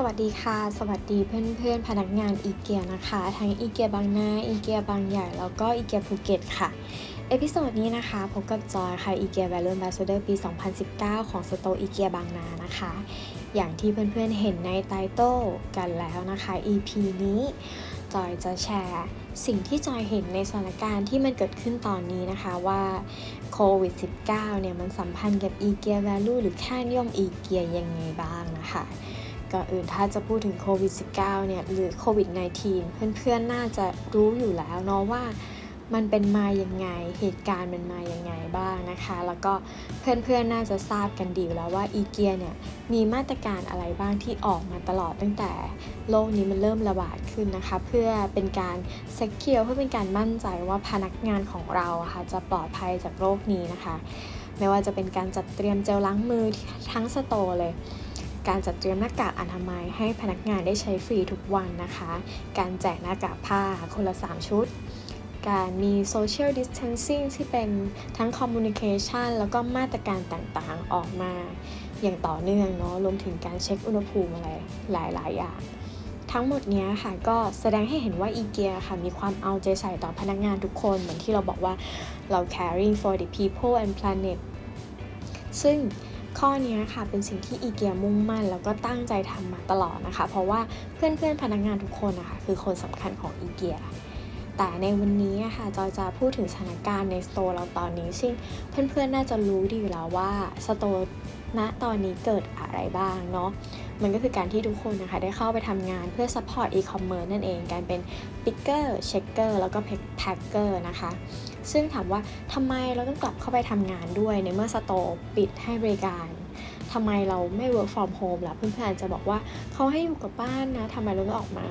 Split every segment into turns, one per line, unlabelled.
สวัสดีค่ะ สวัสดีเพื่อนๆพนักงานอีเกียนะคะ ทั้งอีเกียบางนาอีเกียบางใหญ่ แล้วก็อีเกียภูเก็ตค่ะ episode นี้นะคะพบกับจอยค่ะอีเกีย Value Ambassador ปี 2019 ของ store IKEA บางนานะคะ อย่างที่เพื่อนๆเห็นใน title กันแล้วนะคะ EP นี้จอยจะแชร์สิ่งที่จอยเห็นในสถานการณ์ที่มันเกิดขึ้นตอนนี้นะคะว่าโควิด -19 เนี่ยมันสัมพันธ์กับอีเกีย Value หรือค่านิยมอีเกียยังไงบ้างนะคะ ก่อนอื่นถ้าจะพูดถึงโควิด -19 เนี่ยหรือโควิด -19 เพื่อนๆ น่าจะรู้อยู่แล้วเนาะว่ามันเป็นมาอย่างไง เหตุการณ์มันมาอย่างไงบ้างนะคะ แล้วก็เพื่อนๆ น่าจะทราบกันดีแล้วว่าอีเกียเนี่ยมีมาตรการอะไรบ้างที่ออกมาตลอดตั้งแต่โลกนี้มันเริ่มระบาดขึ้นนะคะ เพื่อเป็นการเซ็กเคียวเพื่อเป็นการมั่นใจว่าพนักงานของเราค่ะจะปลอดภัยจากโรคนี้นะคะ ไม่ว่าจะเป็นการจัดเตรียมเจลล้างมือทั้งสโตร์เลย การจัดเตรียมหน้ากากอนามัยให้พนักงานได้ใช้ฟรีทุกวันนะคะ การแจกหน้ากากผ้าคนละ 3 ชุด การมี social distancing ที่เป็นทั้ง communication แล้วก็มาตรการต่างๆออกมาอย่างต่อเนื่องเนาะรวมถึงการเช็คอุณหภูมิอะไรหลายๆอย่างทั้งหมดนี้ค่ะก็แสดงให้เห็นว่าอีเกียค่ะมีความเอาใจใส่ต่อพนักงานทุกคน เหมือนที่เราบอกว่าเรา caring for the people and planet ซึ่ง ข้อนี้ค่ะเป็นสิ่งที่อีเกียมุ่งมั่น แล้วก็ตั้งใจทำมาตลอดนะคะ เพราะว่าเพื่อนๆพนักงานทุกคนนะคะคือคนสำคัญของอีเกียแต่ในวันนี้ค่ะจอยจะพูดถึงสถานการณ์ในสโตร์เราตอนนี้ซึ่งเพื่อนๆน่าจะรู้ดีอยู่แล้วว่าสโตร์ณตอนนี้เกิดอะไรบ้างเนาะ มันก็คือการที่ทุกคนนะคะได้เข้าไปทำงานเพื่อ support e-commerce นั่นเองการเป็น picker checker แล้วก็ packer นะคะ ซึ่งถามว่าทำไมเราต้องกลับเข้าไปทำงานด้วยในเมื่อสโตร์ปิดให้บริการทำไมเราไม่ work from home ล่ะเพื่อนๆจะบอกว่าเขาให้อยู่กับบ้านนะทำไมเราไม่ออกมา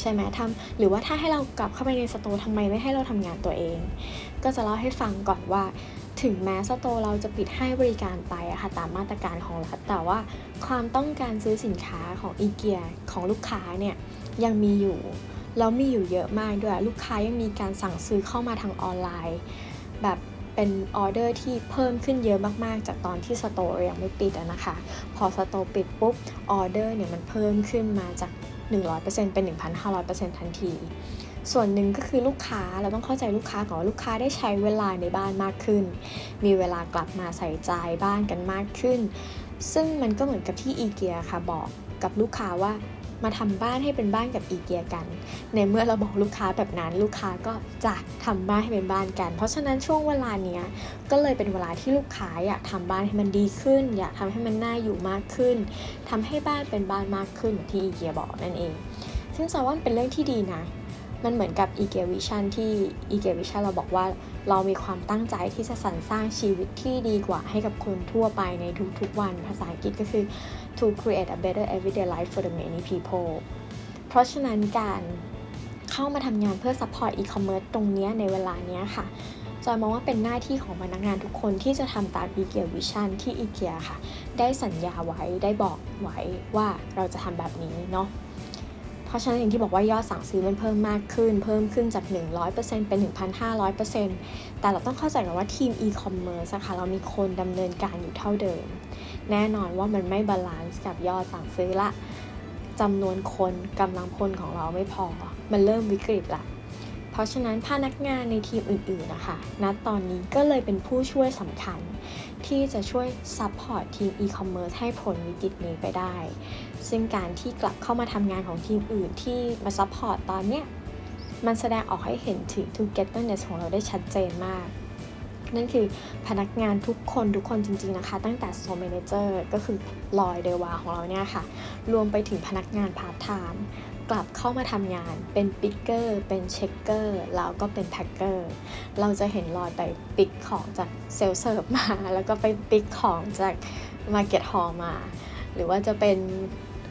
ใช่ไหมทำหรือว่าถ้าให้เรากลับเข้าไปในสตร์ทำไมไม่ให้เราทำงานตัวเอง ก็จะเล่าให้ฟังก่อนว่า ถึงแม้สโตร์เราจะปิดให้บริการไปอะค่ะตามมาตรการของรัฐแต่ว่าความต้องการซื้อสินค้าของอีเกียของลูกค้าเนี่ยยังมีอยู่แล้วมีอยู่เยอะมากด้วยลูกค้ายังมีการสั่งซื้อเข้ามาทางออนไลน์ แบบเป็นออเดอร์ที่เพิ่มขึ้นเยอะมากๆ จากตอนที่ store ยังไม่ปิดนะคะ พอ store ปิดปุ๊บออเดอร์เนี่ยมันเพิ่มขึ้นมาจาก 100%เป็น 1,500%ทันที ส่วนหนึ่งก็คือลูกค้าเราต้องเข้าใจลูกค้าก่อนว่าลูกค้าได้ใช้เวลาในบ้านมากขึ้น มีเวลากลับมาใส่ใจบ้านกันมากขึ้น ซึ่งมันก็เหมือนกับที่อีเกียค่ะบอกกับลูกค้าว่ามาทำบ้านให้เป็นบ้านกับอีเกียกัน ในเมื่อเราบอกลูกค้าแบบนั้นลูกค้าก็จะทำบ้านให้เป็นบ้านกัน เพราะฉะนั้นช่วงเวลาเนี้ยก็เลยเป็นเวลาที่ลูกค้าอยากทำบ้านให้มันดีขึ้น อยากทำให้มันน่าอยู่มากขึ้นทำให้บ้านเป็นบ้านมากขึ้นที่อีเกียบอกนั่นเอง ซึ่งจว่าเป็นเรื่องที่ดีนะ มันเหมือนกับ e g a Vision ที่ e g a Vision เราบอกว่าเรามีความตั้งใจที่จะสรรสร้างชีวิตที่ดีกว่าให้กับคนทั่วไปในทุกๆวัน ภาษาอังกฤษก็คือ to create a better everyday life for the many people เพราะฉะนั้นการเข้ามาทำงานเพื่อ support e-commerce ตรงนี้ในเวลานี้ค่ะจอยมองว่าเป็นหน้าที่ของพนักงานทุกคนที่จะทำตาม e g a Vision ที่ IKEA ค่ะ ได้สัญญาไว้ได้บอกไว้ว่าเราจะทำแบบนี้เนาะ ราะฉะนั้นอย่างที่บอกว่ายอดสั่งซื้อมันเพิ่มมากขึ้น เพิ่มขึ้นจาก 100%เป็น 1,500%แต่เราต้องเข้าใจกันว่าทีม e-commerce นะคะเรามีคนดำเนินการอยู่เท่าเดิม แน่นอนว่ามันไม่ balance กับยอดสั่งซื้อละจำนวนคนกำลังคนของเราไม่พอ มันเริ่มวิกฤตละ เพราะฉะนั้นพนักงานในทีมอื่นๆนะคะณตอนนี้ก็เลยเป็นผู้ช่วยสำคัญ ที่จะช่วย support ทีมอีคอมเมิร์ซให้พ้นวิกฤตนี้ไปได้ ซึ่งการที่กลับเข้ามาทำงานของทีมอื่นที่มา support ตอนเนี้ยมันแสดงออกให้เห็นถึง togetherness ของเราได้ชัดเจนมาก นั่นคือพนักงานทุกคนทุกคนจริง ๆนะคะ ตั้งแต่ store manager ก็คือรอยเดวาของเราเนี่ยค่ะ รวมไปถึงพนักงานพาร์ทไทม์ กลับเข้ามาทำงานเป็น picker เป็น checker แล้วก็เป็น packer เราจะเห็นรอยไป pick ของจาก self serve มา แล้วก็ไป pick ของจาก market hall มา หรือว่าจะเป็น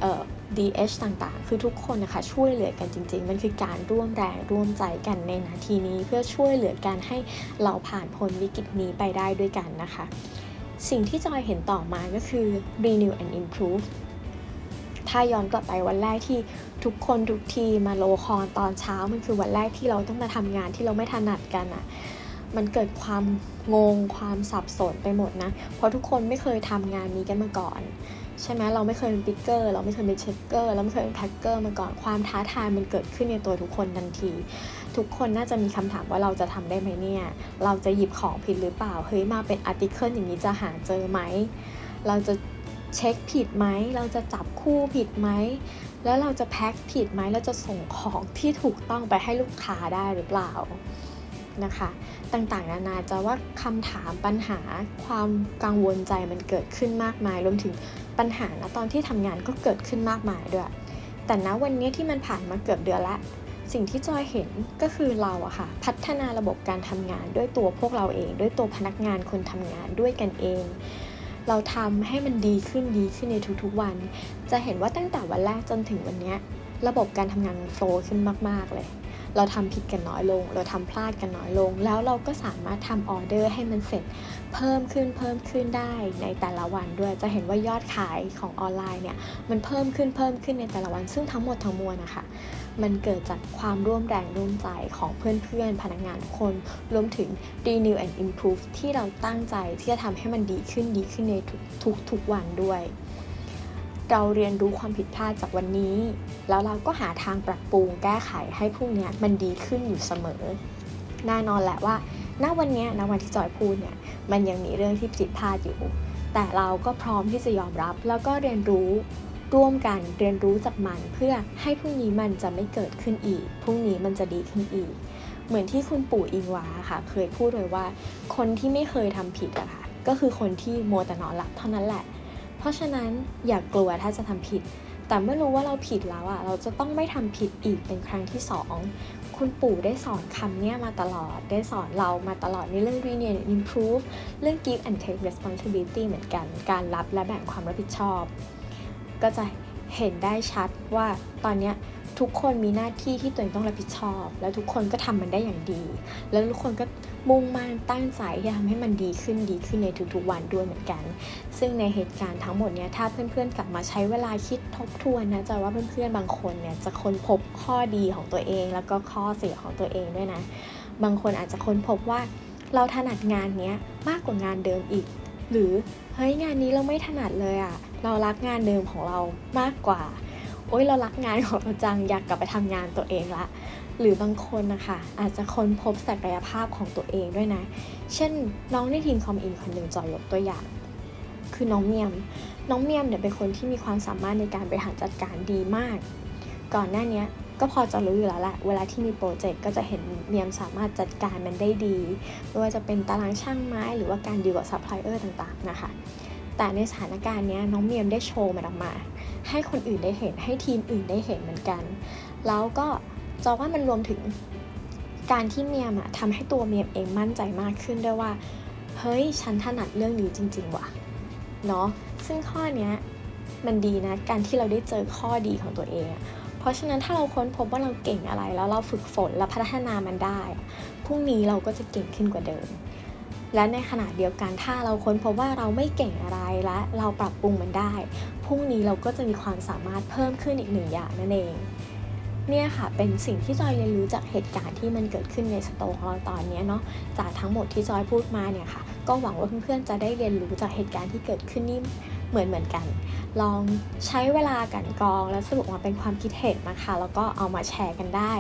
เอ่อ DH ต่างๆ คือทุกคนนะคะช่วยเหลือกันจริง ๆ มันคือการร่วมแรงร่วมใจกันในนาทีนี้ เพื่อช่วยเหลือกันให้เราผ่านพ้นวิกฤตนี้ไปได้ด้วยกันนะคะ สิ่งที่จอยเห็นต่อมาก็คือ renew and improve ถ้าย้อนกลับไปวันแรกที่ทุกคนทุกทีมาโลคอนตอนเช้ามันคือวันแรกที่เราต้องมาทำงานที่เราไม่ถนัดกันอะ่ะมันเกิดความงงความสับสนไปหมดนะ เพราะทุกคนไม่เคยทำงานนี้กันมาก่อน ใช่ไหมเราไม่เคยเป็น picker เราไม่เคยเป็น checker เราไม่เคยเป็น packer มาก่อนความท้าทายมันเกิดขึ้นในตัวทุกคนทันที ทุกคนน่าจะมีคำถามว่าเราจะทำได้ไหมเนี่ย เราจะหยิบของผิดหรือเปล่าเฮ้ยมาเป็นอาร์ติเคิลอย่างนี้จะหาเจอไหมเราจะ เช็คผิดไหม เราจะจับคู่ผิดไหม แล้วเราจะแพ็คผิดไหม เราจะส่งของที่ถูกต้องไปให้ลูกค้าได้หรือเปล่านะคะ ต่างๆ นานาจะว่าคำถามปัญหาความกังวลใจมันเกิดขึ้นมากมาย รวมถึงปัญหาณตอนที่ทำงานก็เกิดขึ้นมากมายด้วย แต่ณวันนี้ที่มันผ่านมาเกือบเดือนละสิ่งที่จอยเห็นก็คือเราอะค่ะพัฒนาระบบการทำงานด้วยตัวพวกเราเอง ด้วยตัวพนักงานคนทำงานด้วยกันเอง เราทำให้มันดีขึ้นดีขึ้นในทุกๆวัน จะเห็นว่าตั้งแต่วันแรกจนถึงวันนี้ระบบการทำงานมันโฟล์ขึ้นมาก ๆ เลย เราทำผิดกันน้อยลง เราทำพลาดกันน้อยลง แล้วเราก็สามารถทำออเดอร์ให้มันเสร็จ เพิ่มขึ้นเพิ่มขึ้นได้ในแต่ละวันด้วย จะเห็นว่ายอดขายของออนไลน์เนี่ยมันเพิ่มขึ้นเพิ่มขึ้นในแต่ละวัน ซึ่งทั้งหมดทั้งมวลนะคะ มันเกิดจากความร่วมแรงร่วมใจของเพื่อนๆ พนักงานทุกคน รวมถึง renew and improve ที่เราตั้งใจที่จะทำให้มันดีขึ้นดีขึ้นในทุกทุกวันด้วย เราเรียนรู้ความผิดพลาดจากวันนี้ แล้วเราก็หาทางปรับปรุงแก้ไขให้พรุ่งนี้มันดีขึ้นอยู่เสมอ แน่นอนแหละว่าณวันนี้ณวันที่จอยพูดเนี่ย มันยังมีเรื่องที่ผิดพลาดอยู่ แต่เราก็พร้อมที่จะยอมรับแล้วก็เรียนรู้ ร่วมกันเรียนรู้จากมันเพื่อให้พรุ่งนี้มันจะไม่เกิดขึ้นอีก พรุ่งนี้มันจะดีขึ้นอีก เหมือนที่คุณปู่อิงวาค่ะ เคยพูดเลยว่า คนที่ไม่เคยทำผิดอะค่ะ ก็คือคนที่โมแต่นอนหลับเท่านั้นแหละ เพราะฉะนั้นอย่ากกลัวถ้าจะทำผิด แต่เมื่อรู้ว่าเราผิดแล้วอะเราจะต้องไม่ทำผิดอีกเป็นครั้งที่สองคุณปู่ได้สอนคำนี้ยมาตลอด ได้สอนเรามาตลอดในเรื่อง renew and improve เรื่อง give and take responsibility เหมือนกัน การรับและแบ่งความรับผิดชอบ ก็จะเห็นได้ชัดว่าตอนนี้ทุกคนมีหน้าที่ที่ตัวเองต้องรับผิดชอบ แล้วทุกคนก็ทำมันได้อย่างดี แล้วทุกคนก็มุ่งมั่นตั้งใจที่จะทำให้มันดีขึ้นดีขึ้นในทุกๆวันด้วยเหมือนกัน ซึ่งในเหตุการณ์ทั้งหมดเนี้ยถ้าเพื่อนๆกลับมาใช้เวลาคิดทบทวนนะจะว่าเพื่อนๆบางคนเนี่ยจะค้นพบข้อดีของตัวเอง แล้วก็ข้อเสียของตัวเองด้วยนะ บางคนอาจจะค้นพบว่าเราถนัดงานเนี้ยมากกว่างานเดิมอีก หรือเฮ้ยงานนี้เราไม่ถนัดเลยอะ่ะ เรารักงานเดิมของเรามากกว่า โอ๊ยเรารักงานของเราจังอยากกลับไปทำงานตัวเองละ หรือบางคนนะคะอาจจะค้นพบศักยภาพของตัวเองด้วยนะ เช่นน้องในทีมคอมอินคนหนึ่งจอยยกตัวอย่าง คือน้องเมียม น้องเมียมเนี่ยเป็นคนที่มีความสามารถในการบริหารจัดการดีมาก ก่อนหน้านี้ก็พอจะรู้อยู่แล้วแหละ เวลาที่มีโปรเจกต์ก็จะเห็นเมียมสามารถจัดการมันได้ดี ไม่ว่าจะเป็นตารางช่างไม้ หรือว่าการดีลกับซัพพลายเออร์ต่างๆนะคะ แต่ในสถานการณ์นี้น้องเมียมได้โชว์มันออกมา ให้คนอื่นได้เห็นให้ทีมอื่นได้เห็นเหมือนกัน แล้วก็จอยว่ามันรวมถึงการที่เมียมอะทำให้ตัวเมียมเองมั่นใจมากขึ้นด้วยว่าเฮ้ยฉันถนัดเรื่องนี้จริง ๆ ว่ะเนาะซึ่งข้อเนี้ยมันดีนะการที่เราได้เจอข้อดีของตัวเองเพราะฉะนั้นถ้าเราค้นพบว่าเราเก่งอะไรแล้วเราฝึกฝนและพัฒนามันได้พรุ่งนี้เราก็จะเก่งขึ้นกว่าเดิม และในขณะเดียวกันถ้าเราค้นพบว่าเราไม่เก่งอะไรและเราปรับปรุงมันได้พรุ่งนี้เราก็จะมีความสามารถเพิ่มขึ้นอีกหนึ่งอย่างนั่นเองเนี่ยค่ะเป็นสิ่งที่จอยเรียนรู้จากเหตุการณ์ที่มันเกิดขึ้นในสโตของเราตอนนี้เนาะจากทั้งหมดที่จอยพูดมาเนี่ยค่ะ ก็หวังว่าเพื่อนๆจะได้เรียนรู้จากเหตุการณ์ที่เกิดขึ้นนี่ เหมือนเหมือนกัน ลองใช้เวลากันกองแล้วสรุปมาเป็นความคิดเห็นนะคะ แล้วก็เอามาแชร์กันได้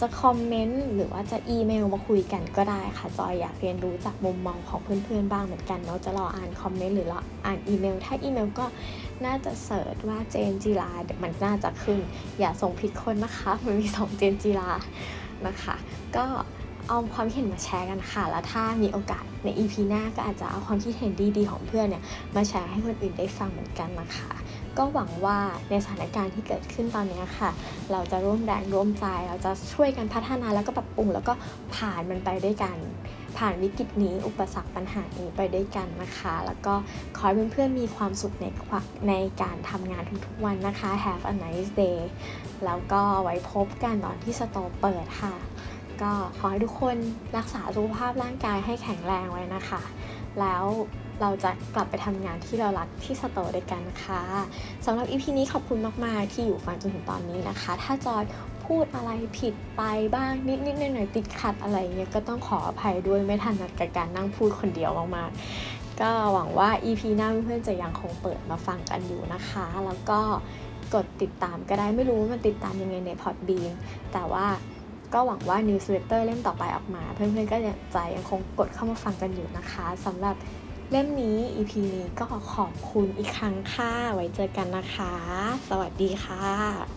จะคอมเมนต์หรือว่าจะอีเมลมาคุยกันก็ได้ค่ะ จอยอยากเรียนรู้จากมุมมองของเพื่อนๆบ้างเหมือนกันเนาะจะรออ่านคอมเมนต์หรือรออ่านอีเมล ถ้าอีเมลก็น่าจะเสิร์ชว่าเจนจีราเดี๋ยวมันน่าจะขึ้น อย่าส่งผิดคนนะคะ มันมีสองเจนจีรานะคะ ก็ เอาความเห็นมาแชร์กันค่ะ แล้วถ้ามีโอกาสใน EP หน้าก็อาจจะเอาความคิดเห็นดีๆของเพื่อนเนี่ยมาแชร์ให้คนอื่นได้ฟังเหมือนกันนะคะ ก็หวังว่าในสถานการณ์ที่เกิดขึ้นตอนนี้ค่ะ เราจะร่วมแรงร่วมใจ เราจะช่วยกันพัฒนาแล้วก็ปรับปรุง แล้วก็ผ่านมันไปด้วยกัน ผ่านวิกฤตนี้อุปสรรคปัญหานี้ไปด้วยกันนะคะ แล้วก็ขอให้เพื่อนๆมีความสุขในในการทำงานทุกๆวันนะคะ Have a nice day แล้วก็ไว้พบกันตอนที่สโตเปิดค่ะ ก็ขอให้ทุกคนรักษาสุขภาพร่างกายให้แข็งแรงไว้นะคะ แล้วเราจะกลับไปทำงานที่เรารักที่สโตด้วยกันค่ะสำหรับอีพีนี้ขอบคุณมาก ๆ ที่อยู่ฟังจนถึงตอนนี้นะคะ ถ้าจอยพูดอะไรผิดไปบ้างนิดนิดหน่อยหน่อยติดขัดอะไรเงี้ยก็ต้องขออภัยด้วยไม่ทันนัดกับการนั่งพูดคนเดียวมากๆ ก็หวังว่า EP หน้าเพื่อนๆจะยังคงเปิดมาฟังกันอยู่นะคะ แล้วก็กดติดตามก็ได้ไม่รู้ว่ามันติดตามยังไงใน Podbean แต่ว่า ก็หวังว่า Newsletter เล่มต่อไปออกมา เพื่อนๆก็จะยังคงกดเข้ามาฟังกันอยู่นะคะสำหรับเล่มนี้ EP นี้ก็ขอบคุณอีกครั้งค่ะ ไว้เจอกันนะคะ สวัสดีค่ะ